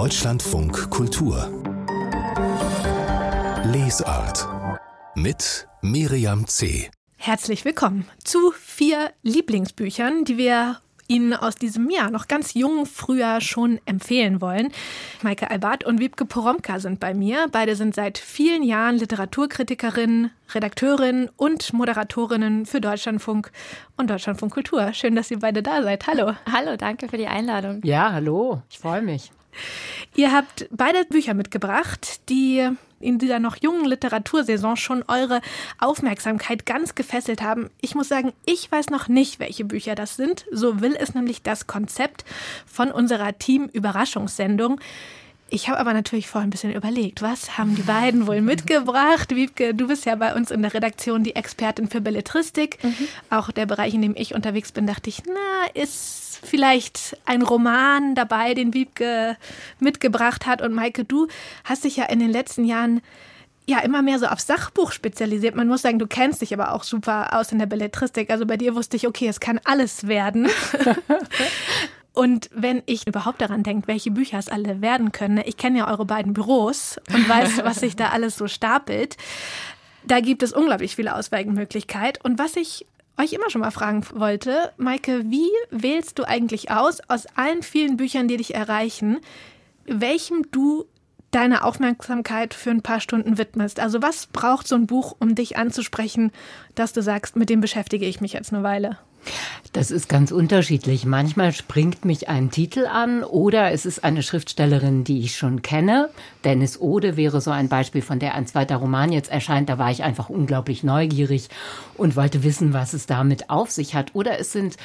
Deutschlandfunk Kultur Lesart mit Miriam C. Herzlich willkommen zu vier Lieblingsbüchern, die wir Ihnen aus diesem Jahr noch ganz jung früher schon empfehlen wollen. Maike Albert und Wiebke Poromka sind bei mir. Beide sind seit vielen Jahren Literaturkritikerinnen, Redakteurin und Moderatorinnen für Deutschlandfunk und Deutschlandfunk Kultur. Schön, dass ihr beide da seid. Hallo. Hallo, danke für die Einladung. Ja, hallo. Ich freue mich. Ihr habt beide Bücher mitgebracht, die in dieser noch jungen Literatursaison schon eure Aufmerksamkeit ganz gefesselt haben. Ich muss sagen, ich weiß noch nicht, welche Bücher das sind. So will es nämlich das Konzept von unserer Team-Überraschungssendung. Ich habe aber natürlich vorher ein bisschen überlegt, was haben die beiden wohl mitgebracht? Wiebke, du bist ja bei uns in der Redaktion die Expertin für Belletristik. Mhm. Auch der Bereich, in dem ich unterwegs bin, dachte ich, na, ist vielleicht ein Roman dabei, den Wiebke mitgebracht hat. Und Maike, du hast dich ja in den letzten Jahren ja immer mehr so auf Sachbuch spezialisiert. Man muss sagen, du kennst dich aber auch super aus in der Belletristik. Also bei dir wusste ich, okay, es kann alles werden. Und wenn ich überhaupt daran denke, welche Bücher es alle werden können, ich kenne ja eure beiden Büros und weiß, was sich da alles so stapelt. Da gibt es unglaublich viele Ausweichmöglichkeiten. Und was ich euch immer schon mal fragen wollte, Maike, wie wählst du eigentlich aus, aus allen vielen Büchern, die dich erreichen, welchem du deine Aufmerksamkeit für ein paar Stunden widmest? Also was braucht so ein Buch, um dich anzusprechen, dass du sagst, mit dem beschäftige ich mich jetzt eine Weile? Das ist ganz unterschiedlich. Manchmal springt mich ein Titel an oder es ist eine Schriftstellerin, die ich schon kenne. Dennis Ode wäre so ein Beispiel, von der ein zweiter Roman jetzt erscheint. Da war ich einfach unglaublich neugierig und wollte wissen, was es damit auf sich hat. Oder es sind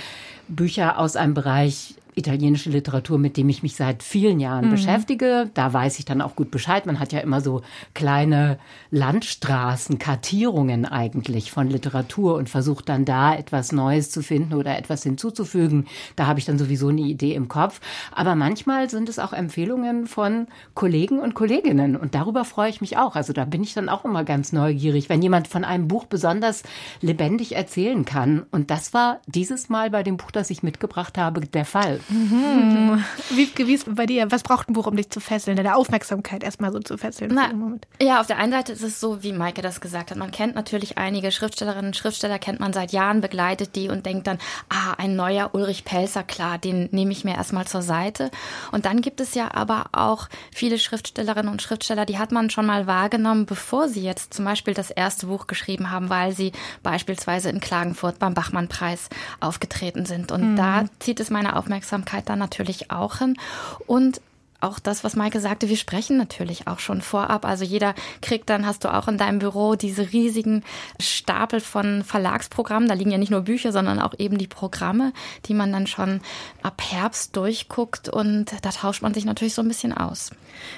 Bücher aus einem Bereich, italienische Literatur, mit dem ich mich seit vielen Jahren mhm. beschäftige. Da weiß ich dann auch gut Bescheid. Man hat ja immer so kleine Landstraßen, Kartierungen eigentlich von Literatur und versucht dann da etwas Neues zu finden oder etwas hinzuzufügen. Da habe ich dann sowieso eine Idee im Kopf. Aber manchmal sind es auch Empfehlungen von Kollegen und Kolleginnen und darüber freue ich mich auch. Also da bin ich dann auch immer ganz neugierig, wenn jemand von einem Buch besonders lebendig erzählen kann. Und das war dieses Mal bei dem Buch, das ich mitgebracht habe, der Fall. Mhm. Wie, wie ist bei dir? Was braucht ein Buch, um dich zu fesseln, deine Aufmerksamkeit erstmal so zu fesseln? Na, ja, auf der einen Seite ist es so, wie Maike das gesagt hat. Man kennt natürlich einige Schriftstellerinnen und Schriftsteller, kennt man seit Jahren, begleitet die und denkt dann, ah, ein neuer Ulrich Pelzer, klar, den nehme ich mir erstmal zur Seite. Und dann gibt es ja aber auch viele Schriftstellerinnen und Schriftsteller, die hat man schon mal wahrgenommen, bevor sie jetzt zum Beispiel das erste Buch geschrieben haben, weil sie beispielsweise in Klagenfurt beim Bachmann-Preis aufgetreten sind. Und mhm. da zieht es meine Aufmerksamkeit Aufmerksamkeit dann natürlich auch hin. Und auch das, was Maike sagte, wir sprechen natürlich auch schon vorab. Also jeder kriegt dann, hast du auch in deinem Büro diese riesigen Stapel von Verlagsprogrammen. Da liegen ja nicht nur Bücher, sondern auch eben die Programme, die man dann schon ab Herbst durchguckt und da tauscht man sich natürlich so ein bisschen aus.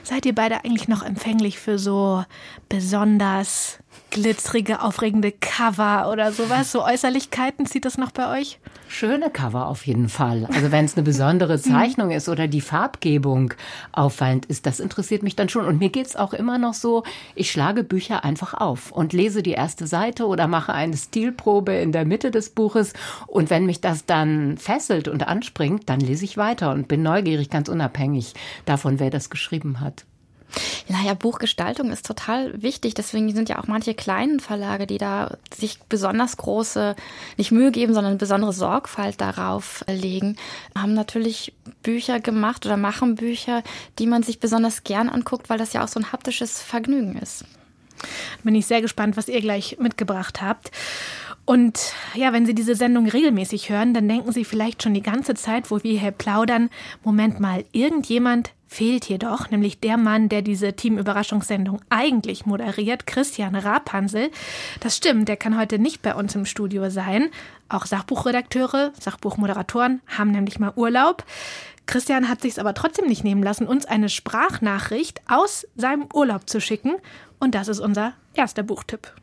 Seid ihr beide eigentlich noch empfänglich für so besonders glitzerige, aufregende Cover oder sowas? So Äußerlichkeiten, zieht das noch bei euch? Schöne Cover auf jeden Fall. Also wenn es eine besondere Zeichnung ist oder die Farbgebung auffallend ist, das interessiert mich dann schon. Und mir geht es auch immer noch so, ich schlage Bücher einfach auf und lese die erste Seite oder mache eine Stilprobe in der Mitte des Buches. Und wenn mich das dann fesselt und anspringt, dann lese ich weiter und bin neugierig, ganz unabhängig davon, wer das geschrieben hat. Naja, Buchgestaltung ist total wichtig. Deswegen sind ja auch manche kleinen Verlage, die da sich besonders große, nicht Mühe geben, sondern besondere Sorgfalt darauf legen, haben natürlich Bücher gemacht oder machen Bücher, die man sich besonders gern anguckt, weil das ja auch so ein haptisches Vergnügen ist. Bin ich sehr gespannt, was ihr gleich mitgebracht habt. Und ja, wenn Sie diese Sendung regelmäßig hören, dann denken Sie vielleicht schon die ganze Zeit, wo wir hier plaudern, Moment mal, irgendjemand fehlt jedoch, nämlich der Mann, der diese Team-Überraschungssendung eigentlich moderiert, Christian Rapansel. Das stimmt, der kann heute nicht bei uns im Studio sein. Auch Sachbuchredakteure, Sachbuchmoderatoren haben nämlich mal Urlaub. Christian hat sich aber trotzdem nicht nehmen lassen, uns eine Sprachnachricht aus seinem Urlaub zu schicken. Und das ist unser erster Buchtipp.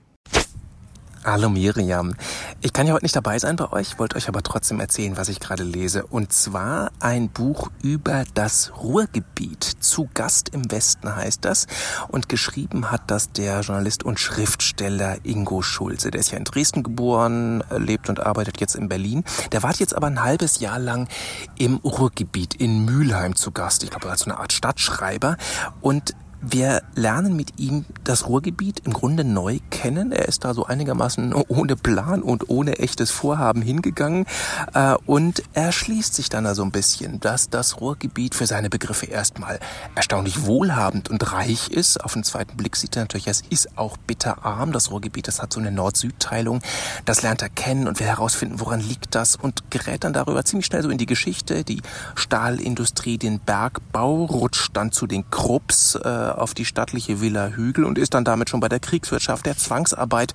Hallo Miriam. Ich kann ja heute nicht dabei sein bei euch, wollte euch aber trotzdem erzählen, was ich gerade lese. Und zwar ein Buch über das Ruhrgebiet. Zu Gast im Westen heißt das. Und geschrieben hat das der Journalist und Schriftsteller Ingo Schulze. Der ist ja in Dresden geboren, lebt und arbeitet jetzt in Berlin. Der war jetzt aber ein halbes Jahr lang im Ruhrgebiet in Mülheim zu Gast. Ich glaube, als so eine Art Stadtschreiber. Und wir lernen mit ihm das Ruhrgebiet im Grunde neu kennen. Er ist da so einigermaßen ohne Plan und ohne echtes Vorhaben hingegangen. Äh, und er schließt sich dann da so ein bisschen, dass das Ruhrgebiet für seine Begriffe erstmal erstaunlich wohlhabend und reich ist. Auf den zweiten Blick sieht er natürlich, es ist auch bitterarm. Das Ruhrgebiet, das hat so eine Nord-Süd-Teilung. Das lernt er kennen und will herausfinden, woran liegt das und gerät dann darüber ziemlich schnell so in die Geschichte. Die Stahlindustrie, den Bergbau, rutscht dann zu den Krupps äh, auf die stattliche Villa Hügel und ist dann damit schon bei der Kriegswirtschaft, der Zwangsarbeit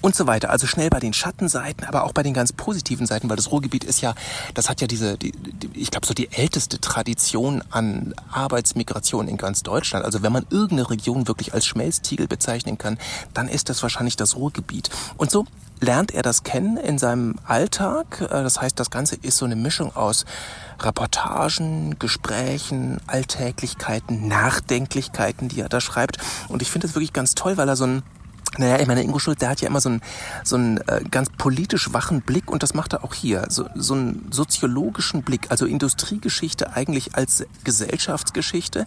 und so weiter. Also schnell bei den Schattenseiten, aber auch bei den ganz positiven Seiten, weil das Ruhrgebiet ist ja, das hat ja diese, die, die, ich glaube, so die älteste Tradition an Arbeitsmigration in ganz Deutschland. Also wenn man irgendeine Region wirklich als Schmelztiegel bezeichnen kann, dann ist das wahrscheinlich das Ruhrgebiet. Und so lernt er das kennen in seinem Alltag. Äh, das heißt, das Ganze ist so eine Mischung aus Reportagen, Gesprächen, Alltäglichkeiten, Nachdenklichkeiten, die er da schreibt. Und ich finde das wirklich ganz toll, weil er so ein naja, ich meine, Ingo Schulz, der hat ja immer so einen, so einen äh, ganz politisch wachen Blick und das macht er auch hier. So, so einen soziologischen Blick, also Industriegeschichte eigentlich als Gesellschaftsgeschichte.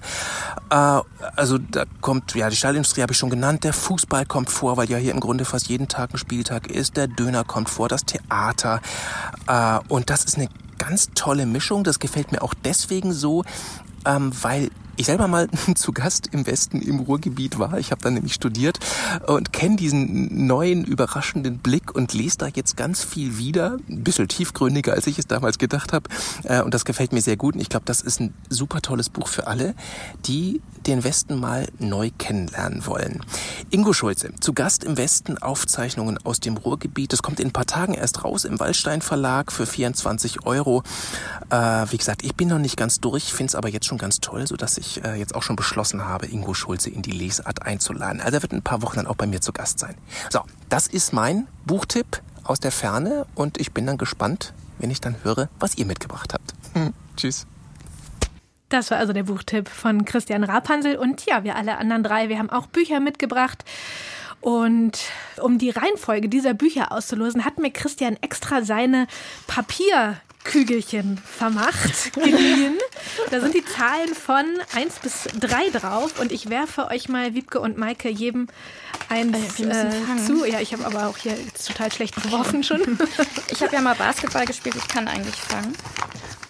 Äh, also da kommt, ja, die Stahlindustrie habe ich schon genannt, der Fußball kommt vor, weil ja hier im Grunde fast jeden Tag ein Spieltag ist, der Döner kommt vor, das Theater. Äh, und das ist eine ganz tolle Mischung. Das gefällt mir auch deswegen so, ähm, weil ich selber mal zu Gast im Westen im Ruhrgebiet war. Ich habe da nämlich studiert und kenne diesen neuen, überraschenden Blick und lese da jetzt ganz viel wieder. Ein bisschen tiefgründiger, als ich es damals gedacht habe. Äh, und das gefällt mir sehr gut. Und ich glaube, das ist ein super tolles Buch für alle, die den Westen mal neu kennenlernen wollen. Ingo Schulze, zu Gast im Westen, Aufzeichnungen aus dem Ruhrgebiet. Das kommt in ein paar Tagen erst raus im Waldstein Verlag für 24 Euro. Äh, wie gesagt, ich bin noch nicht ganz durch, finde es aber jetzt schon ganz toll, sodass ich ich äh, jetzt auch schon beschlossen habe, Ingo Schulze in die Lesart einzuladen. Also er wird in ein paar Wochen dann auch bei mir zu Gast sein. So, das ist mein Buchtipp aus der Ferne und ich bin dann gespannt, wenn ich dann höre, was ihr mitgebracht habt. Hm, tschüss. Das war also der Buchtipp von Christian Rapansel. Und ja, wir alle anderen drei, wir haben auch Bücher mitgebracht. Und um die Reihenfolge dieser Bücher auszulosen, hat mir Christian extra seine Papier Kügelchen vermacht, geliehen. Da sind die Zahlen von 1 bis 3 drauf und ich werfe euch mal, Wiebke und Maike, jedem eins äh, zu. Ja, ich habe aber auch hier total schlecht geworfen schon. Ich habe ja mal Basketball gespielt, ich kann eigentlich fangen.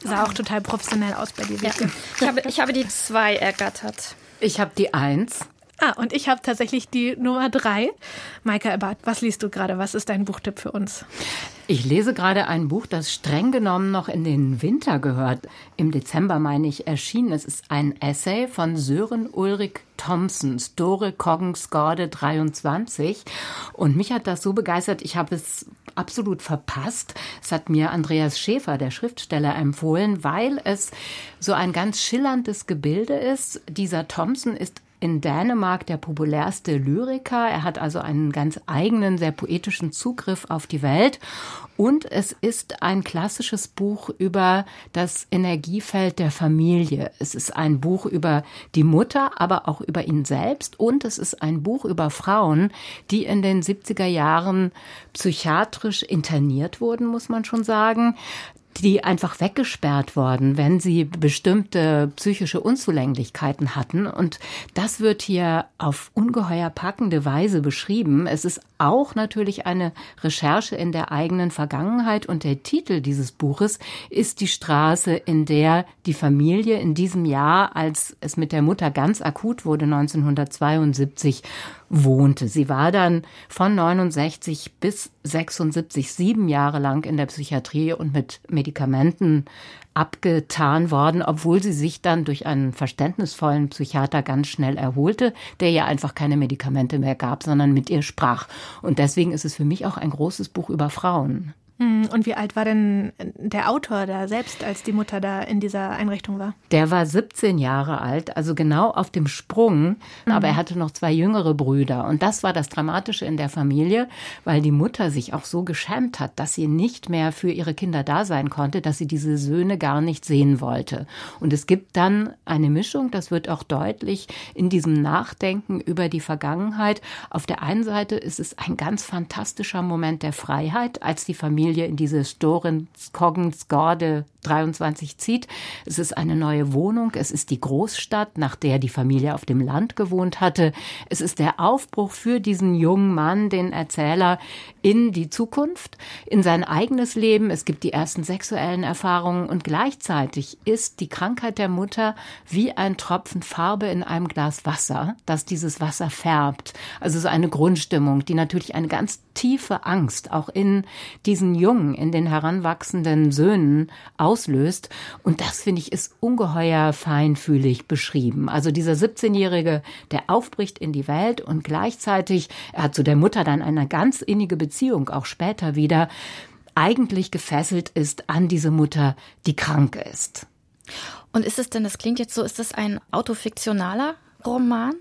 Sah auch total professionell aus bei dir, Wiebke. Ja. Ich, habe, ich habe die 2 ergattert. Ich habe die 1. Ah, und ich habe tatsächlich die Nummer drei. Maika Ebbert, was liest du gerade? Was ist dein Buchtipp für uns? Ich lese gerade ein Buch, das streng genommen noch in den Winter gehört. Im Dezember, meine ich, erschienen. Es ist ein Essay von Sören Ulrich Thompson, Store Koggensgorde 23. Und mich hat das so begeistert, ich habe es absolut verpasst. Es hat mir Andreas Schäfer, der Schriftsteller, empfohlen, weil es so ein ganz schillerndes Gebilde ist. Dieser Thompson ist in Dänemark der populärste Lyriker. Er hat also einen ganz eigenen, sehr poetischen Zugriff auf die Welt. Und es ist ein klassisches Buch über das Energiefeld der Familie. Es ist ein Buch über die Mutter, aber auch über ihn selbst. Und es ist ein Buch über Frauen, die in den 70er Jahren psychiatrisch interniert wurden, muss man schon sagen die einfach weggesperrt worden, wenn sie bestimmte psychische Unzulänglichkeiten hatten. Und das wird hier auf ungeheuer packende Weise beschrieben. Es ist auch natürlich eine Recherche in der eigenen Vergangenheit und der Titel dieses Buches ist die Straße, in der die Familie in diesem Jahr, als es mit der Mutter ganz akut wurde, 1972, wohnte. Sie war dann von 69 bis 76 sieben Jahre lang in der Psychiatrie und mit Medikamenten abgetan worden, obwohl sie sich dann durch einen verständnisvollen Psychiater ganz schnell erholte, der ja einfach keine Medikamente mehr gab, sondern mit ihr sprach. Und deswegen ist es für mich auch ein großes Buch über Frauen. Hm, und wie alt war denn der Autor da selbst, als die Mutter da in dieser Einrichtung war? Der war 17 Jahre alt, also genau auf dem Sprung, mhm. aber er hatte noch zwei jüngere Brüder. Und das war das Dramatische in der Familie, weil die Mutter sich auch so geschämt hat, dass sie nicht mehr für ihre Kinder da sein konnte, dass sie diese Söhne gar nicht sehen wollte. Und es gibt dann eine Mischung, das wird auch deutlich in diesem Nachdenken über die Vergangenheit. Auf der einen Seite ist es ein ganz fantastischer Moment der Freiheit, als die Familie Familie in diese Storens-Koggens-Gorde 23 zieht. Es ist eine neue Wohnung. Es ist die Großstadt, nach der die Familie auf dem Land gewohnt hatte. Es ist der Aufbruch für diesen jungen Mann, den Erzähler, in die Zukunft, in sein eigenes Leben. Es gibt die ersten sexuellen Erfahrungen und gleichzeitig ist die Krankheit der Mutter wie ein Tropfen Farbe in einem Glas Wasser, das dieses Wasser färbt. Also so eine Grundstimmung, die natürlich eine ganz tiefe Angst auch in diesen Jungen, in den heranwachsenden Söhnen auslöst. Und das finde ich ist ungeheuer feinfühlig beschrieben. Also dieser 17-Jährige, der aufbricht in die Welt und gleichzeitig, er hat zu der Mutter dann eine ganz innige Beziehung, auch später wieder, eigentlich gefesselt ist an diese Mutter, die krank ist. Und ist es denn, das klingt jetzt so, ist das ein autofiktionaler Roman?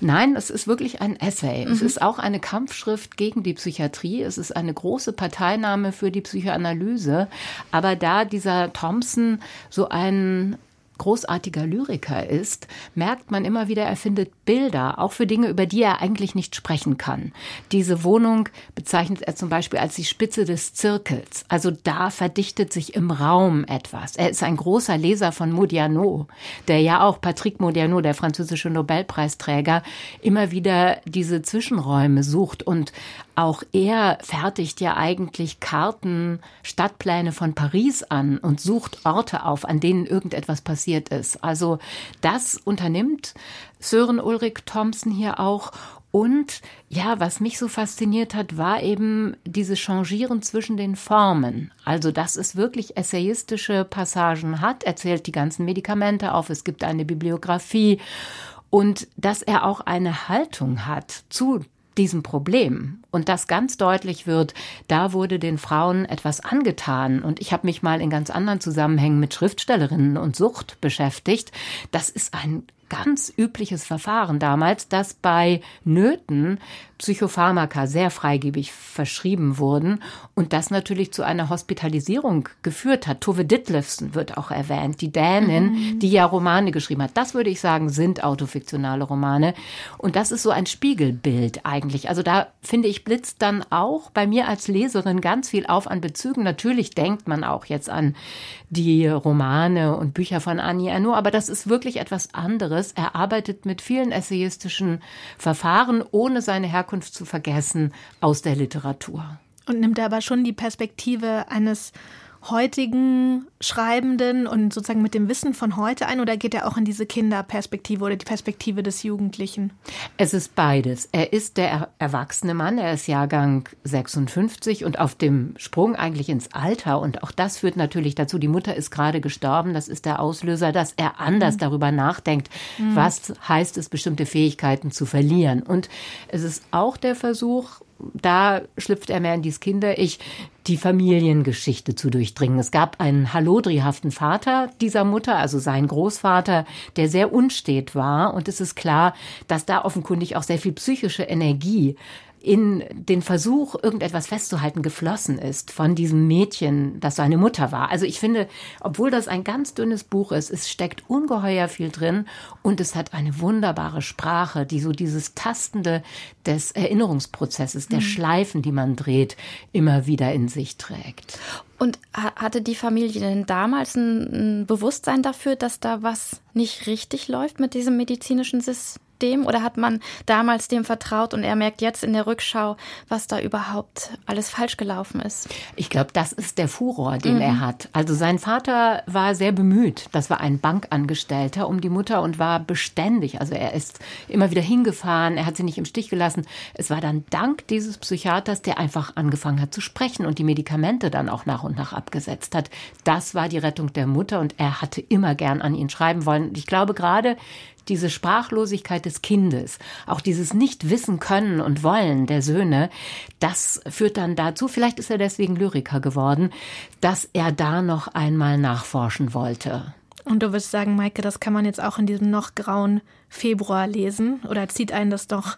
Nein, es ist wirklich ein Essay. Mhm. Es ist auch eine Kampfschrift gegen die Psychiatrie. Es ist eine große Parteinahme für die Psychoanalyse. Aber da dieser Thompson so ein großartiger Lyriker ist, merkt man immer wieder, er findet Bilder, auch für Dinge, über die er eigentlich nicht sprechen kann. Diese Wohnung bezeichnet er zum Beispiel als die Spitze des Zirkels. Also da verdichtet sich im Raum etwas. Er ist ein großer Leser von Modiano, der ja auch Patrick Modiano, der französische Nobelpreisträger, immer wieder diese Zwischenräume sucht und auch er fertigt ja eigentlich Karten, Stadtpläne von Paris an und sucht Orte auf, an denen irgendetwas passiert ist. Also das unternimmt Sören Ulrich Thompson hier auch. Und ja, was mich so fasziniert hat, war eben dieses Changieren zwischen den Formen. Also, dass es wirklich essayistische Passagen hat, erzählt die ganzen Medikamente auf, es gibt eine Bibliografie und dass er auch eine Haltung hat zu diesem Problem und das ganz deutlich wird, da wurde den Frauen etwas angetan und ich habe mich mal in ganz anderen Zusammenhängen mit Schriftstellerinnen und Sucht beschäftigt. Das ist ein ganz übliches Verfahren damals, dass bei Nöten Psychopharmaka sehr freigebig verschrieben wurden und das natürlich zu einer Hospitalisierung geführt hat. Tove Ditlevsen wird auch erwähnt, die Dänin, mhm. die ja Romane geschrieben hat. Das würde ich sagen, sind autofiktionale Romane und das ist so ein Spiegelbild eigentlich. Also da finde ich blitzt dann auch bei mir als Leserin ganz viel auf an Bezügen. Natürlich denkt man auch jetzt an die Romane und Bücher von Annie Ernaux, aber das ist wirklich etwas anderes. Er arbeitet mit vielen essayistischen Verfahren, ohne seine Herkunft Herkunft zu vergessen aus der Literatur. Und nimmt er aber schon die Perspektive eines heutigen Schreibenden und sozusagen mit dem Wissen von heute ein oder geht er auch in diese Kinderperspektive oder die Perspektive des Jugendlichen? Es ist beides. Er ist der erwachsene Mann, er ist Jahrgang 56 und auf dem Sprung eigentlich ins Alter und auch das führt natürlich dazu, die Mutter ist gerade gestorben, das ist der Auslöser, dass er anders mhm. darüber nachdenkt, mhm. was heißt es, bestimmte Fähigkeiten zu verlieren. Und es ist auch der Versuch, da schlüpft er mehr in dieses Kinder-Ich, die Familiengeschichte zu durchdringen. Es gab einen hallodrihaften Vater dieser Mutter, also sein Großvater, der sehr unstet war. Und es ist klar, dass da offenkundig auch sehr viel psychische Energie in den Versuch, irgendetwas festzuhalten, geflossen ist von diesem Mädchen, das seine Mutter war. Also ich finde, obwohl das ein ganz dünnes Buch ist, es steckt ungeheuer viel drin und es hat eine wunderbare Sprache, die so dieses Tastende des Erinnerungsprozesses, der mhm. Schleifen, die man dreht, immer wieder in sich trägt. Und hatte die Familie denn damals ein Bewusstsein dafür, dass da was nicht richtig läuft mit diesem medizinischen System? Dem oder hat man damals dem vertraut und er merkt jetzt in der Rückschau, was da überhaupt alles falsch gelaufen ist? Ich glaube, das ist der Furor, den mhm. er hat. Also sein Vater war sehr bemüht. Das war ein Bankangestellter um die Mutter und war beständig. Also er ist immer wieder hingefahren, er hat sie nicht im Stich gelassen. Es war dann dank dieses Psychiaters, der einfach angefangen hat zu sprechen und die Medikamente dann auch nach und nach abgesetzt hat. Das war die Rettung der Mutter und er hatte immer gern an ihn schreiben wollen. ich glaube gerade, diese Sprachlosigkeit des Kindes, auch dieses nicht wissen können und wollen der Söhne, das führt dann dazu, vielleicht ist er deswegen Lyriker geworden, dass er da noch einmal nachforschen wollte. Und du würdest sagen, Maike, das kann man jetzt auch in diesem noch grauen Februar lesen? Oder zieht einen das doch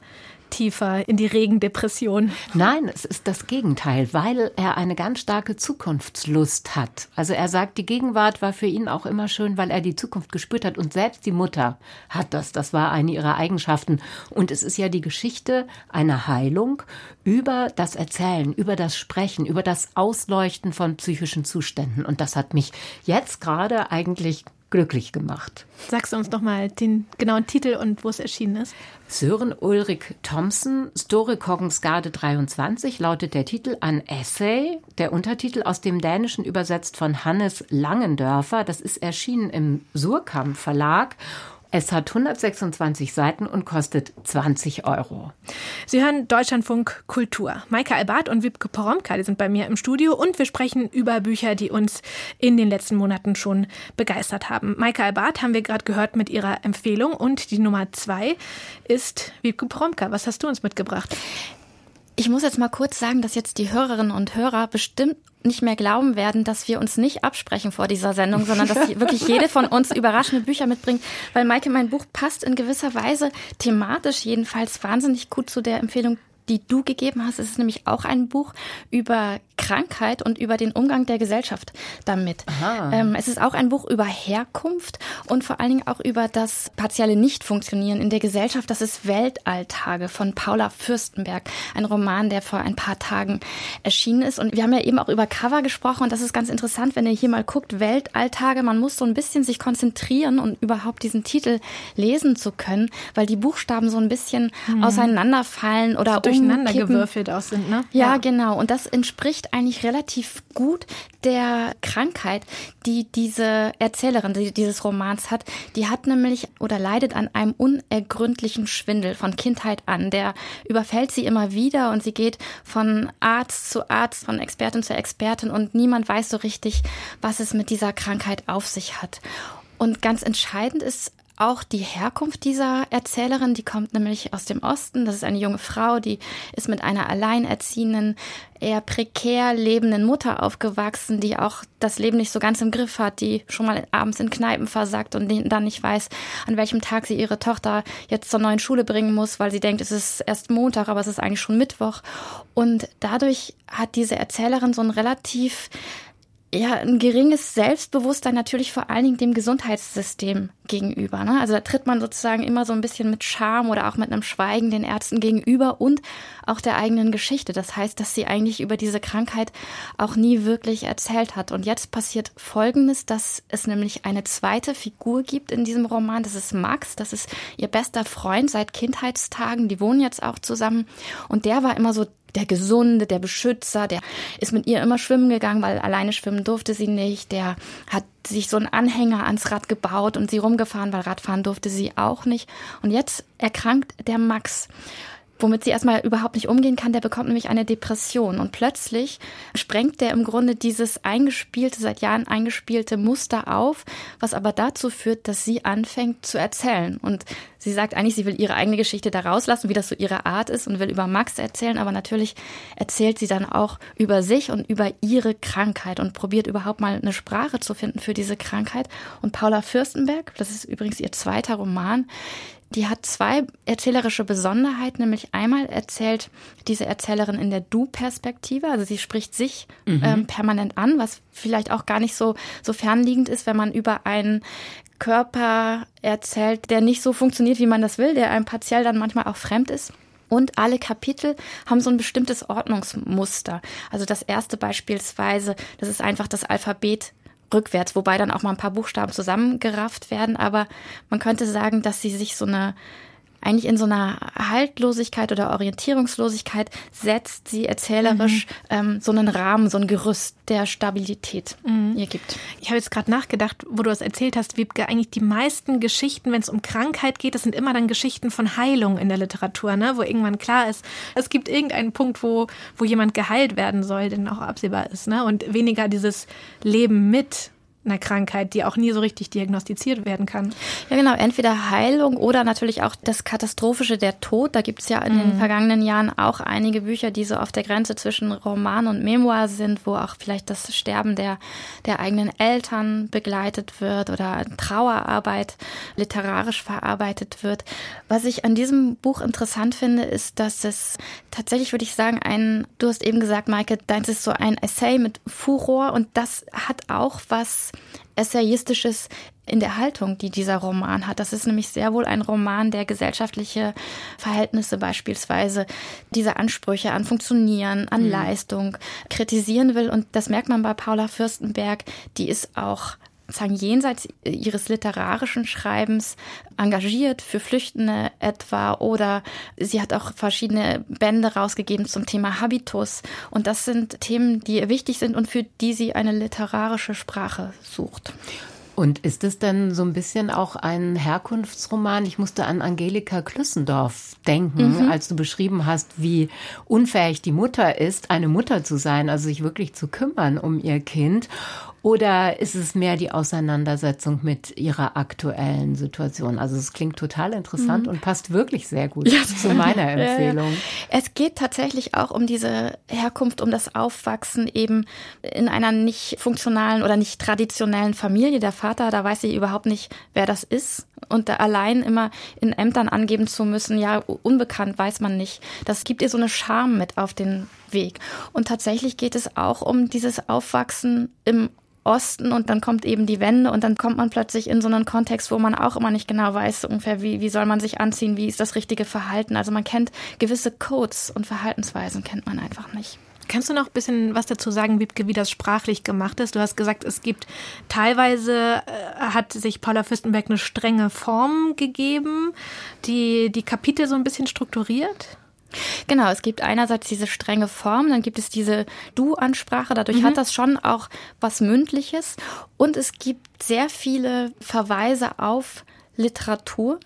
tiefer in die Regendepression. Nein, es ist das Gegenteil, weil er eine ganz starke Zukunftslust hat. Also er sagt, die Gegenwart war für ihn auch immer schön, weil er die Zukunft gespürt hat. Und selbst die Mutter hat das. Das war eine ihrer Eigenschaften. Und es ist ja die Geschichte einer Heilung über das Erzählen, über das Sprechen, über das Ausleuchten von psychischen Zuständen. Und das hat mich jetzt gerade eigentlich glücklich gemacht. Sagst du uns noch mal den genauen Titel und wo es erschienen ist? Sören Ulrich Thompson, Storykogensgarde 23 lautet der Titel An Essay, der Untertitel aus dem Dänischen übersetzt von Hannes Langendörfer. Das ist erschienen im Surkamp Verlag es hat 126 Seiten und kostet 20 Euro. Sie hören Deutschlandfunk Kultur. Maike Albert und Wiebke Poromka, die sind bei mir im Studio und wir sprechen über Bücher, die uns in den letzten Monaten schon begeistert haben. Maike Albert haben wir gerade gehört mit ihrer Empfehlung und die Nummer zwei ist Wiebke Poromka. Was hast du uns mitgebracht? Ich muss jetzt mal kurz sagen, dass jetzt die Hörerinnen und Hörer bestimmt nicht mehr glauben werden, dass wir uns nicht absprechen vor dieser Sendung, sondern dass wirklich jede von uns überraschende Bücher mitbringt, weil Maike, mein Buch passt in gewisser Weise thematisch jedenfalls wahnsinnig gut zu der Empfehlung, die du gegeben hast. Es ist nämlich auch ein Buch über Krankheit und über den Umgang der Gesellschaft damit. Ähm, es ist auch ein Buch über Herkunft und vor allen Dingen auch über das partielle Nichtfunktionieren in der Gesellschaft. Das ist Weltalltage von Paula Fürstenberg, ein Roman, der vor ein paar Tagen erschienen ist. Und wir haben ja eben auch über Cover gesprochen und das ist ganz interessant, wenn ihr hier mal guckt, Weltalltage. Man muss so ein bisschen sich konzentrieren und um überhaupt diesen Titel lesen zu können, weil die Buchstaben so ein bisschen mhm. auseinanderfallen oder durcheinander gewürfelt aus sind, ne? Ja, ja, genau. Und das entspricht eigentlich relativ gut der Krankheit, die diese Erzählerin die dieses Romans hat. Die hat nämlich oder leidet an einem unergründlichen Schwindel von Kindheit an. Der überfällt sie immer wieder und sie geht von Arzt zu Arzt, von Expertin zu Expertin und niemand weiß so richtig, was es mit dieser Krankheit auf sich hat. Und ganz entscheidend ist auch die Herkunft dieser Erzählerin. Die kommt nämlich aus dem Osten. Das ist eine junge Frau, die ist mit einer alleinerziehenden, eher prekär lebenden Mutter aufgewachsen, die auch das Leben nicht so ganz im Griff hat, die schon mal abends in Kneipen versagt und dann nicht weiß, an welchem Tag sie ihre Tochter jetzt zur neuen Schule bringen muss, weil sie denkt, es ist erst Montag, aber es ist eigentlich schon Mittwoch. Und dadurch hat diese Erzählerin so ein relativ ja, ein geringes Selbstbewusstsein natürlich vor allen Dingen dem Gesundheitssystem gegenüber. Ne? Also da tritt man sozusagen immer so ein bisschen mit Scham oder auch mit einem Schweigen den Ärzten gegenüber und auch der eigenen Geschichte. Das heißt, dass sie eigentlich über diese Krankheit auch nie wirklich erzählt hat. Und jetzt passiert Folgendes, dass es nämlich eine zweite Figur gibt in diesem Roman. Das ist Max. Das ist ihr bester Freund seit Kindheitstagen. Die wohnen jetzt auch zusammen. Und der war immer so der Gesunde, der Beschützer, der ist mit ihr immer schwimmen gegangen, weil alleine schwimmen durfte sie nicht. Der hat sich so einen Anhänger ans Rad gebaut und sie rumgefahren, weil Radfahren durfte sie auch nicht. Und jetzt erkrankt der Max womit sie erstmal überhaupt nicht umgehen kann, der bekommt nämlich eine Depression. Und plötzlich sprengt der im Grunde dieses eingespielte, seit Jahren eingespielte Muster auf, was aber dazu führt, dass sie anfängt zu erzählen. Und sie sagt eigentlich, sie will ihre eigene Geschichte da rauslassen, wie das so ihre Art ist und will über Max erzählen, aber natürlich erzählt sie dann auch über sich und über ihre Krankheit und probiert überhaupt mal eine Sprache zu finden für diese Krankheit. Und Paula Fürstenberg, das ist übrigens ihr zweiter Roman, die hat zwei erzählerische Besonderheiten, nämlich einmal erzählt diese Erzählerin in der Du-Perspektive, also sie spricht sich mhm. ähm, permanent an, was vielleicht auch gar nicht so, so fernliegend ist, wenn man über einen Körper erzählt, der nicht so funktioniert, wie man das will, der einem partiell dann manchmal auch fremd ist. Und alle Kapitel haben so ein bestimmtes Ordnungsmuster. Also das erste beispielsweise, das ist einfach das Alphabet rückwärts, wobei dann auch mal ein paar Buchstaben zusammengerafft werden. Aber man könnte sagen, dass sie sich so eine eigentlich in so einer Haltlosigkeit oder Orientierungslosigkeit setzt sie erzählerisch mhm. ähm, so einen Rahmen, so ein Gerüst der Stabilität mhm. ihr gibt. Ich habe jetzt gerade nachgedacht, wo du das erzählt hast, Wiebke, eigentlich die meisten Geschichten, wenn es um Krankheit geht, das sind immer dann Geschichten von Heilung in der Literatur, ne? wo irgendwann klar ist, es gibt irgendeinen Punkt, wo, wo jemand geheilt werden soll, der auch absehbar ist. Ne? Und weniger dieses Leben mit einer Krankheit, die auch nie so richtig diagnostiziert werden kann. Ja, genau. Entweder Heilung oder natürlich auch das Katastrophische, der Tod. Da gibt es ja in mhm. den vergangenen Jahren auch einige Bücher, die so auf der Grenze zwischen Roman und Memoir sind, wo auch vielleicht das Sterben der, der eigenen Eltern begleitet wird oder Trauerarbeit literarisch verarbeitet wird. Was ich an diesem Buch interessant finde, ist, dass es tatsächlich, würde ich sagen, ein, du hast eben gesagt, Maike, deins ist so ein Essay mit Furor und das hat auch was Essayistisches in der Haltung, die dieser Roman hat. Das ist nämlich sehr wohl ein Roman, der gesellschaftliche Verhältnisse beispielsweise, diese Ansprüche an Funktionieren, an mhm. Leistung kritisieren will. Und das merkt man bei Paula Fürstenberg. Die ist auch sagen, jenseits ihres literarischen Schreibens engagiert für Flüchtende etwa oder sie hat auch verschiedene Bände rausgegeben zum Thema Habitus und das sind Themen, die ihr wichtig sind und für die sie eine literarische Sprache sucht. Und ist es denn so ein bisschen auch ein Herkunftsroman? Ich musste an Angelika Klüssendorf denken, mhm. als du beschrieben hast, wie unfähig die Mutter ist, eine Mutter zu sein, also sich wirklich zu kümmern um ihr Kind. Oder ist es mehr die Auseinandersetzung mit ihrer aktuellen Situation? Also es klingt total interessant mhm. und passt wirklich sehr gut ja. zu meiner Empfehlung. Ja, Es geht tatsächlich auch um diese Herkunft, um das Aufwachsen eben in einer nicht funktionalen oder nicht traditionellen Familie. Der Vater, da weiß sie überhaupt nicht, wer das ist. Und allein immer in Ämtern angeben zu müssen, ja, unbekannt weiß man nicht. Das gibt ihr so eine Scham mit auf den Weg. Und tatsächlich geht es auch um dieses Aufwachsen im Osten und dann kommt eben die Wende und dann kommt man plötzlich in so einen Kontext, wo man auch immer nicht genau weiß, ungefähr, wie, wie soll man sich anziehen, wie ist das richtige Verhalten. Also man kennt gewisse Codes und Verhaltensweisen kennt man einfach nicht. Kannst du noch ein bisschen was dazu sagen, Wiebke, wie das sprachlich gemacht ist? Du hast gesagt, es gibt teilweise äh, hat sich Paula Fürstenberg eine strenge Form gegeben, die die Kapitel so ein bisschen strukturiert. Genau, es gibt einerseits diese strenge Form, dann gibt es diese Du-Ansprache, dadurch mhm. hat das schon auch was Mündliches und es gibt sehr viele Verweise auf Literatur,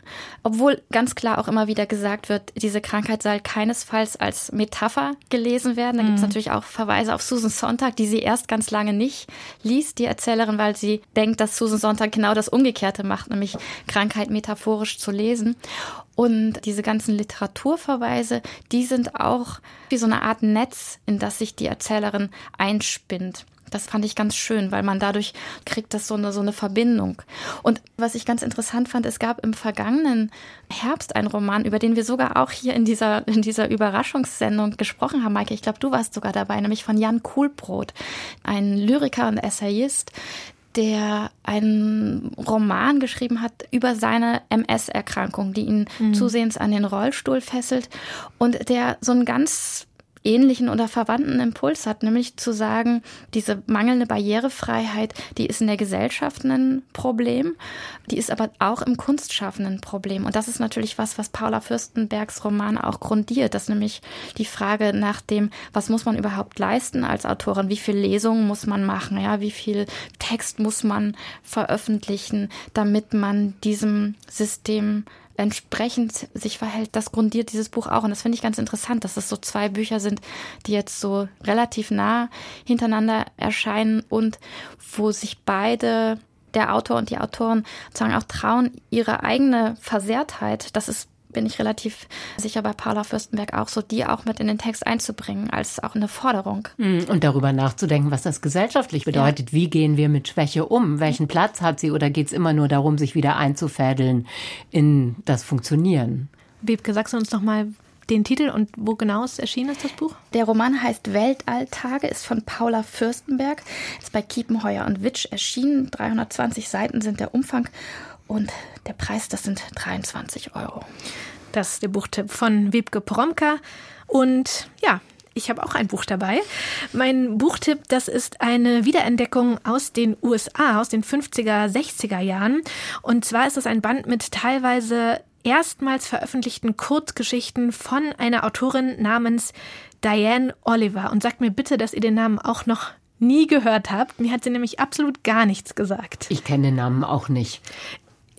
obwohl ganz klar auch immer wieder gesagt wird, diese Krankheit soll keinesfalls als Metapher gelesen werden. Da mhm. gibt es natürlich auch Verweise auf Susan Sontag, die sie erst ganz lange nicht liest, die Erzählerin, weil sie denkt, dass Susan Sontag genau das Umgekehrte macht, nämlich Krankheit metaphorisch zu lesen. Und diese ganzen Literaturverweise, die sind auch wie so eine Art Netz, in das sich die Erzählerin einspinnt. Das fand ich ganz schön, weil man dadurch kriegt das so eine, so eine Verbindung. Und was ich ganz interessant fand, es gab im vergangenen Herbst einen Roman, über den wir sogar auch hier in dieser, in dieser Überraschungssendung gesprochen haben, Maike. Ich glaube, du warst sogar dabei, nämlich von Jan Kuhlbrot, ein Lyriker und Essayist, der einen Roman geschrieben hat über seine MS-Erkrankung, die ihn mhm. zusehends an den Rollstuhl fesselt und der so ein ganz ähnlichen oder verwandten Impuls hat, nämlich zu sagen, diese mangelnde Barrierefreiheit, die ist in der Gesellschaft ein Problem, die ist aber auch im Kunstschaffen ein Problem. Und das ist natürlich was, was Paula Fürstenbergs Roman auch grundiert, dass nämlich die Frage nach dem, was muss man überhaupt leisten als Autorin, wie viel Lesungen muss man machen, ja, wie viel Text muss man veröffentlichen, damit man diesem System entsprechend sich verhält, das grundiert dieses Buch auch. Und das finde ich ganz interessant, dass es so zwei Bücher sind, die jetzt so relativ nah hintereinander erscheinen und wo sich beide der Autor und die Autoren sozusagen auch trauen, ihre eigene Versehrtheit, das ist bin ich relativ sicher bei Paula Fürstenberg auch so, die auch mit in den Text einzubringen, als auch eine Forderung. Hm, und darüber nachzudenken, was das gesellschaftlich bedeutet. Ja. Wie gehen wir mit Schwäche um? Welchen Platz hat sie oder geht es immer nur darum, sich wieder einzufädeln in das Funktionieren? Wiebke, sagst du uns noch mal den Titel und wo genau es erschienen ist, das Buch? Der Roman heißt Weltalltage, ist von Paula Fürstenberg, ist bei Kiepenheuer und Witsch erschienen. 320 Seiten sind der Umfang und der Preis, das sind 23 Euro. Das ist der Buchtipp von Wiebke Promka. Und ja, ich habe auch ein Buch dabei. Mein Buchtipp, das ist eine Wiederentdeckung aus den USA, aus den 50er, 60er Jahren. Und zwar ist es ein Band mit teilweise erstmals veröffentlichten Kurzgeschichten von einer Autorin namens Diane Oliver. Und sagt mir bitte, dass ihr den Namen auch noch nie gehört habt. Mir hat sie nämlich absolut gar nichts gesagt. Ich kenne den Namen auch nicht.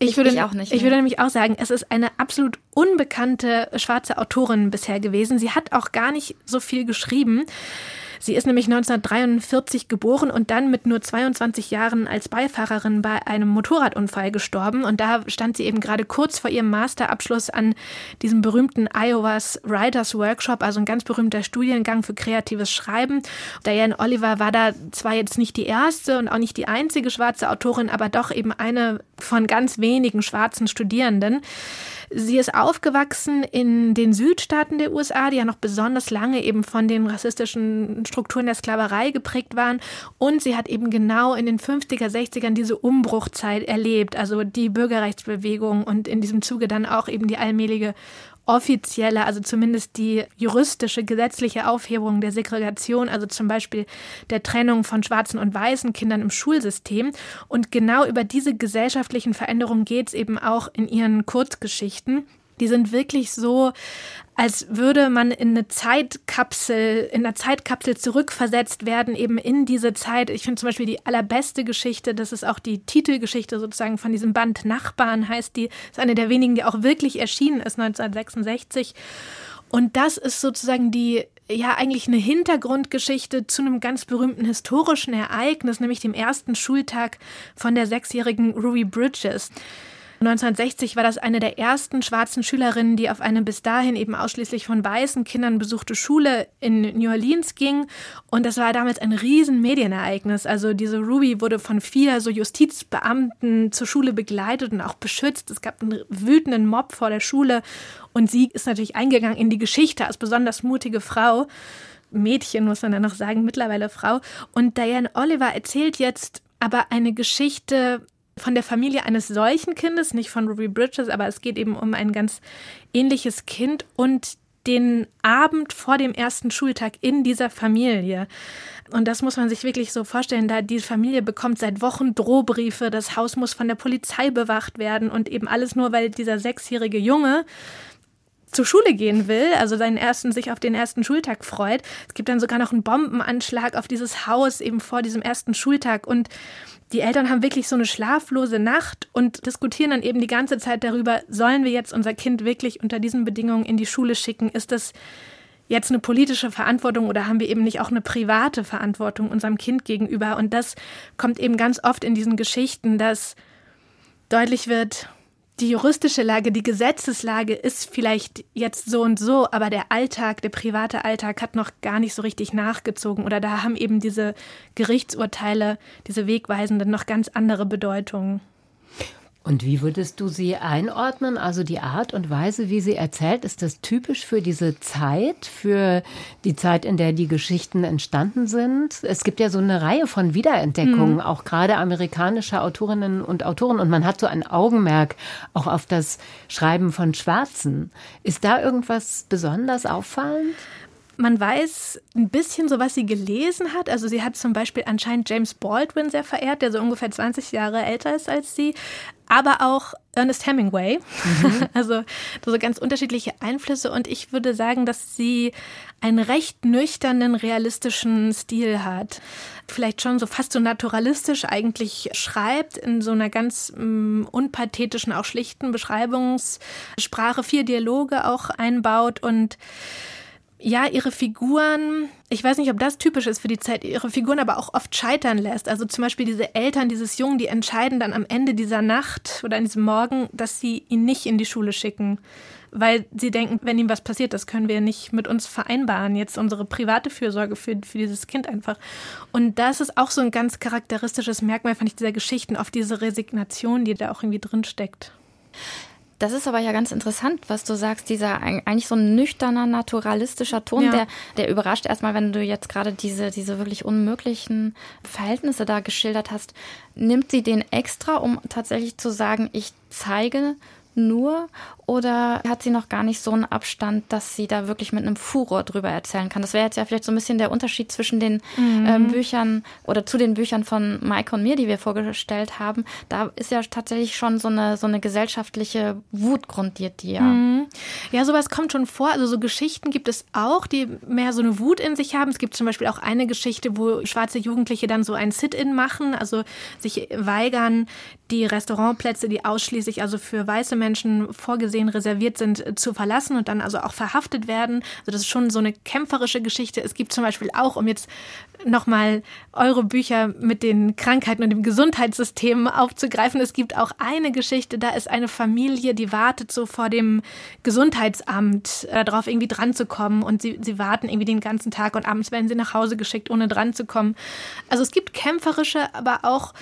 Ich, würde, ich auch nicht. Ich würde nämlich auch sagen, es ist eine absolut unbekannte schwarze Autorin bisher gewesen. Sie hat auch gar nicht so viel geschrieben. Sie ist nämlich 1943 geboren und dann mit nur 22 Jahren als Beifahrerin bei einem Motorradunfall gestorben. Und da stand sie eben gerade kurz vor ihrem Masterabschluss an diesem berühmten Iowa's Writers Workshop, also ein ganz berühmter Studiengang für kreatives Schreiben. Diane Oliver war da zwar jetzt nicht die erste und auch nicht die einzige schwarze Autorin, aber doch eben eine von ganz wenigen schwarzen Studierenden. Sie ist aufgewachsen in den Südstaaten der USA, die ja noch besonders lange eben von den rassistischen Strukturen der Sklaverei geprägt waren. Und sie hat eben genau in den 50er, 60ern diese Umbruchzeit erlebt, also die Bürgerrechtsbewegung und in diesem Zuge dann auch eben die allmähliche offizielle, also zumindest die juristische, gesetzliche Aufhebung der Segregation, also zum Beispiel der Trennung von schwarzen und weißen Kindern im Schulsystem. Und genau über diese gesellschaftlichen Veränderungen geht es eben auch in ihren Kurzgeschichten. Die sind wirklich so, als würde man in eine Zeitkapsel, in einer Zeitkapsel zurückversetzt werden, eben in diese Zeit. Ich finde zum Beispiel die allerbeste Geschichte, das ist auch die Titelgeschichte sozusagen von diesem Band Nachbarn, heißt die, ist eine der wenigen, die auch wirklich erschienen ist, 1966. Und das ist sozusagen die ja eigentlich eine Hintergrundgeschichte zu einem ganz berühmten historischen Ereignis, nämlich dem ersten Schultag von der sechsjährigen Ruby Bridges. 1960 war das eine der ersten schwarzen Schülerinnen, die auf eine bis dahin eben ausschließlich von weißen Kindern besuchte Schule in New Orleans ging. Und das war damals ein riesen Medienereignis. Also diese Ruby wurde von vier so Justizbeamten zur Schule begleitet und auch beschützt. Es gab einen wütenden Mob vor der Schule. Und sie ist natürlich eingegangen in die Geschichte als besonders mutige Frau. Mädchen, muss man dann noch sagen, mittlerweile Frau. Und Diane Oliver erzählt jetzt aber eine Geschichte von der Familie eines solchen Kindes, nicht von Ruby Bridges, aber es geht eben um ein ganz ähnliches Kind und den Abend vor dem ersten Schultag in dieser Familie. Und das muss man sich wirklich so vorstellen, da die Familie bekommt seit Wochen Drohbriefe, das Haus muss von der Polizei bewacht werden und eben alles nur, weil dieser sechsjährige Junge zur Schule gehen will, also seinen ersten, sich auf den ersten Schultag freut. Es gibt dann sogar noch einen Bombenanschlag auf dieses Haus eben vor diesem ersten Schultag und die Eltern haben wirklich so eine schlaflose Nacht und diskutieren dann eben die ganze Zeit darüber, sollen wir jetzt unser Kind wirklich unter diesen Bedingungen in die Schule schicken? Ist das jetzt eine politische Verantwortung oder haben wir eben nicht auch eine private Verantwortung unserem Kind gegenüber? Und das kommt eben ganz oft in diesen Geschichten, dass deutlich wird, die juristische Lage, die Gesetzeslage ist vielleicht jetzt so und so, aber der Alltag, der private Alltag hat noch gar nicht so richtig nachgezogen oder da haben eben diese Gerichtsurteile, diese Wegweisenden noch ganz andere Bedeutungen. Und wie würdest du sie einordnen? Also die Art und Weise, wie sie erzählt, ist das typisch für diese Zeit, für die Zeit, in der die Geschichten entstanden sind? Es gibt ja so eine Reihe von Wiederentdeckungen, mhm. auch gerade amerikanischer Autorinnen und Autoren. Und man hat so ein Augenmerk auch auf das Schreiben von Schwarzen. Ist da irgendwas besonders auffallend? Man weiß ein bisschen so, was sie gelesen hat. Also sie hat zum Beispiel anscheinend James Baldwin sehr verehrt, der so ungefähr 20 Jahre älter ist als sie, aber auch Ernest Hemingway. Mhm. Also so ganz unterschiedliche Einflüsse. Und ich würde sagen, dass sie einen recht nüchternen, realistischen Stil hat. Vielleicht schon so fast so naturalistisch eigentlich schreibt, in so einer ganz um, mm, unpathetischen, auch schlichten Beschreibungssprache, vier Dialoge auch einbaut und ja, ihre Figuren, ich weiß nicht, ob das typisch ist für die Zeit, ihre Figuren aber auch oft scheitern lässt. Also zum Beispiel diese Eltern dieses Jungen, die entscheiden dann am Ende dieser Nacht oder an diesem Morgen, dass sie ihn nicht in die Schule schicken, weil sie denken, wenn ihm was passiert, das können wir nicht mit uns vereinbaren, jetzt unsere private Fürsorge für, für dieses Kind einfach. Und das ist auch so ein ganz charakteristisches Merkmal, fand ich, dieser Geschichten, auf diese Resignation, die da auch irgendwie drin steckt. Das ist aber ja ganz interessant, was du sagst, dieser eigentlich so ein nüchterner, naturalistischer Ton, ja. der, der überrascht erstmal, wenn du jetzt gerade diese, diese wirklich unmöglichen Verhältnisse da geschildert hast. Nimmt sie den extra, um tatsächlich zu sagen, ich zeige nur oder hat sie noch gar nicht so einen Abstand, dass sie da wirklich mit einem Furor drüber erzählen kann? Das wäre jetzt ja vielleicht so ein bisschen der Unterschied zwischen den mhm. ähm, Büchern oder zu den Büchern von Mike und mir, die wir vorgestellt haben. Da ist ja tatsächlich schon so eine, so eine gesellschaftliche Wut grundiert, die ja. Mhm. Mhm. Ja, sowas kommt schon vor. Also so Geschichten gibt es auch, die mehr so eine Wut in sich haben. Es gibt zum Beispiel auch eine Geschichte, wo schwarze Jugendliche dann so ein Sit-in machen, also sich weigern, die Restaurantplätze, die ausschließlich also für weiße Menschen vorgesehen, reserviert sind, zu verlassen und dann also auch verhaftet werden. Also das ist schon so eine kämpferische Geschichte. Es gibt zum Beispiel auch, um jetzt nochmal eure Bücher mit den Krankheiten und dem Gesundheitssystem aufzugreifen, es gibt auch eine Geschichte, da ist eine Familie, die wartet so vor dem Gesundheitsamt äh, darauf irgendwie dran zu kommen und sie, sie warten irgendwie den ganzen Tag und abends werden sie nach Hause geschickt, ohne dran zu kommen. Also es gibt kämpferische, aber auch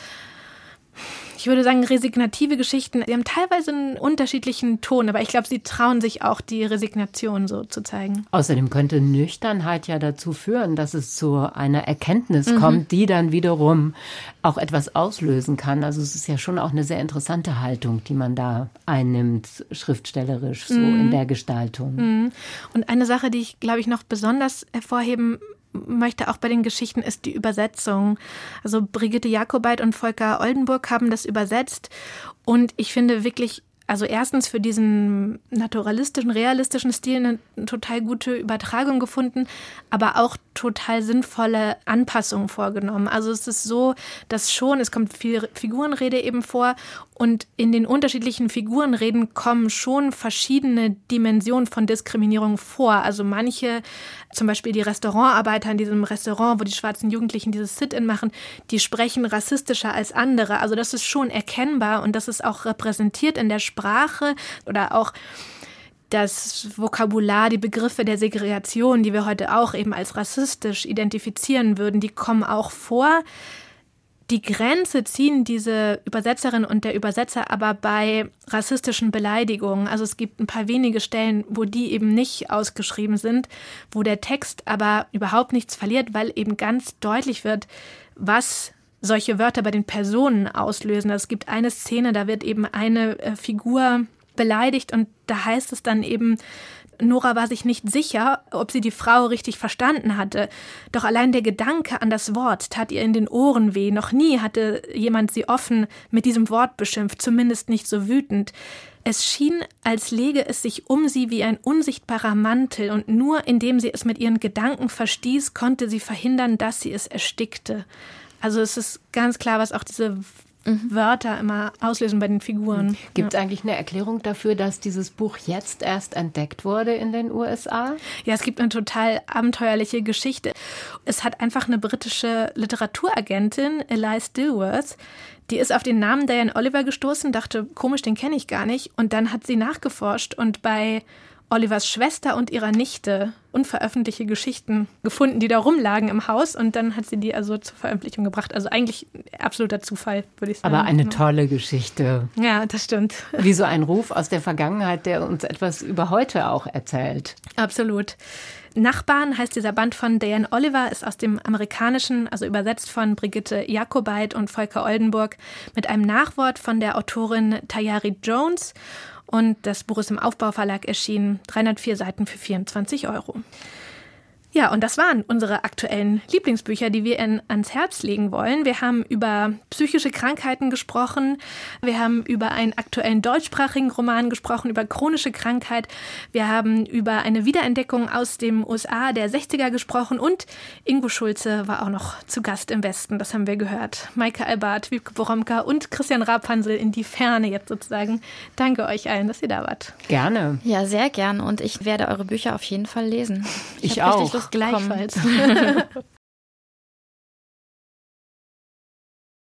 ich würde sagen, resignative Geschichten, die haben teilweise einen unterschiedlichen Ton, aber ich glaube, sie trauen sich auch, die Resignation so zu zeigen. Außerdem könnte Nüchternheit ja dazu führen, dass es zu einer Erkenntnis mhm. kommt, die dann wiederum auch etwas auslösen kann. Also es ist ja schon auch eine sehr interessante Haltung, die man da einnimmt, schriftstellerisch, so mhm. in der Gestaltung. Mhm. Und eine Sache, die ich, glaube ich, noch besonders hervorheben möchte auch bei den Geschichten ist die Übersetzung. Also Brigitte Jakobait und Volker Oldenburg haben das übersetzt und ich finde wirklich also erstens für diesen naturalistischen, realistischen Stil eine total gute Übertragung gefunden, aber auch total sinnvolle Anpassungen vorgenommen. Also es ist so, dass schon, es kommt viel Figurenrede eben vor und in den unterschiedlichen Figurenreden kommen schon verschiedene Dimensionen von Diskriminierung vor. Also manche, zum Beispiel die Restaurantarbeiter in diesem Restaurant, wo die schwarzen Jugendlichen dieses Sit-in machen, die sprechen rassistischer als andere. Also das ist schon erkennbar und das ist auch repräsentiert in der Sprache oder auch das Vokabular, die Begriffe der Segregation, die wir heute auch eben als rassistisch identifizieren würden, die kommen auch vor. Die Grenze ziehen diese Übersetzerin und der Übersetzer aber bei rassistischen Beleidigungen. Also es gibt ein paar wenige Stellen, wo die eben nicht ausgeschrieben sind, wo der Text aber überhaupt nichts verliert, weil eben ganz deutlich wird, was solche Wörter bei den Personen auslösen. Also es gibt eine Szene, da wird eben eine äh, Figur beleidigt und da heißt es dann eben, Nora war sich nicht sicher, ob sie die Frau richtig verstanden hatte. Doch allein der Gedanke an das Wort tat ihr in den Ohren weh. Noch nie hatte jemand sie offen mit diesem Wort beschimpft, zumindest nicht so wütend. Es schien, als lege es sich um sie wie ein unsichtbarer Mantel, und nur indem sie es mit ihren Gedanken verstieß, konnte sie verhindern, dass sie es erstickte. Also es ist ganz klar, was auch diese mhm. Wörter immer auslösen bei den Figuren. Gibt es ja. eigentlich eine Erklärung dafür, dass dieses Buch jetzt erst entdeckt wurde in den USA? Ja, es gibt eine total abenteuerliche Geschichte. Es hat einfach eine britische Literaturagentin, Elias Dilworth, die ist auf den Namen Diane Oliver gestoßen, dachte, komisch, den kenne ich gar nicht. Und dann hat sie nachgeforscht und bei Olivers Schwester und ihrer Nichte unveröffentlichte Geschichten gefunden, die da rumlagen im Haus und dann hat sie die also zur Veröffentlichung gebracht. Also eigentlich absoluter Zufall, würde ich sagen. Aber eine tolle Geschichte. Ja, das stimmt. Wie so ein Ruf aus der Vergangenheit, der uns etwas über heute auch erzählt. Absolut. Nachbarn heißt dieser Band von Diane Oliver, ist aus dem Amerikanischen, also übersetzt von Brigitte Jakobait und Volker Oldenburg, mit einem Nachwort von der Autorin Tayari Jones und das Buch ist im Aufbauverlag erschienen. 304 Seiten für 24 Euro. Ja, und das waren unsere aktuellen Lieblingsbücher, die wir Ihnen ans Herz legen wollen. Wir haben über psychische Krankheiten gesprochen. Wir haben über einen aktuellen deutschsprachigen Roman gesprochen, über chronische Krankheit. Wir haben über eine Wiederentdeckung aus dem USA der 60er gesprochen und Ingo Schulze war auch noch zu Gast im Westen. Das haben wir gehört. Maike Albert, Wiebke Boromka und Christian Rapansel in die Ferne jetzt sozusagen. Danke euch allen, dass ihr da wart. Gerne. Ja, sehr gern. Und ich werde eure Bücher auf jeden Fall lesen. Ich, ich auch. Gleichfalls.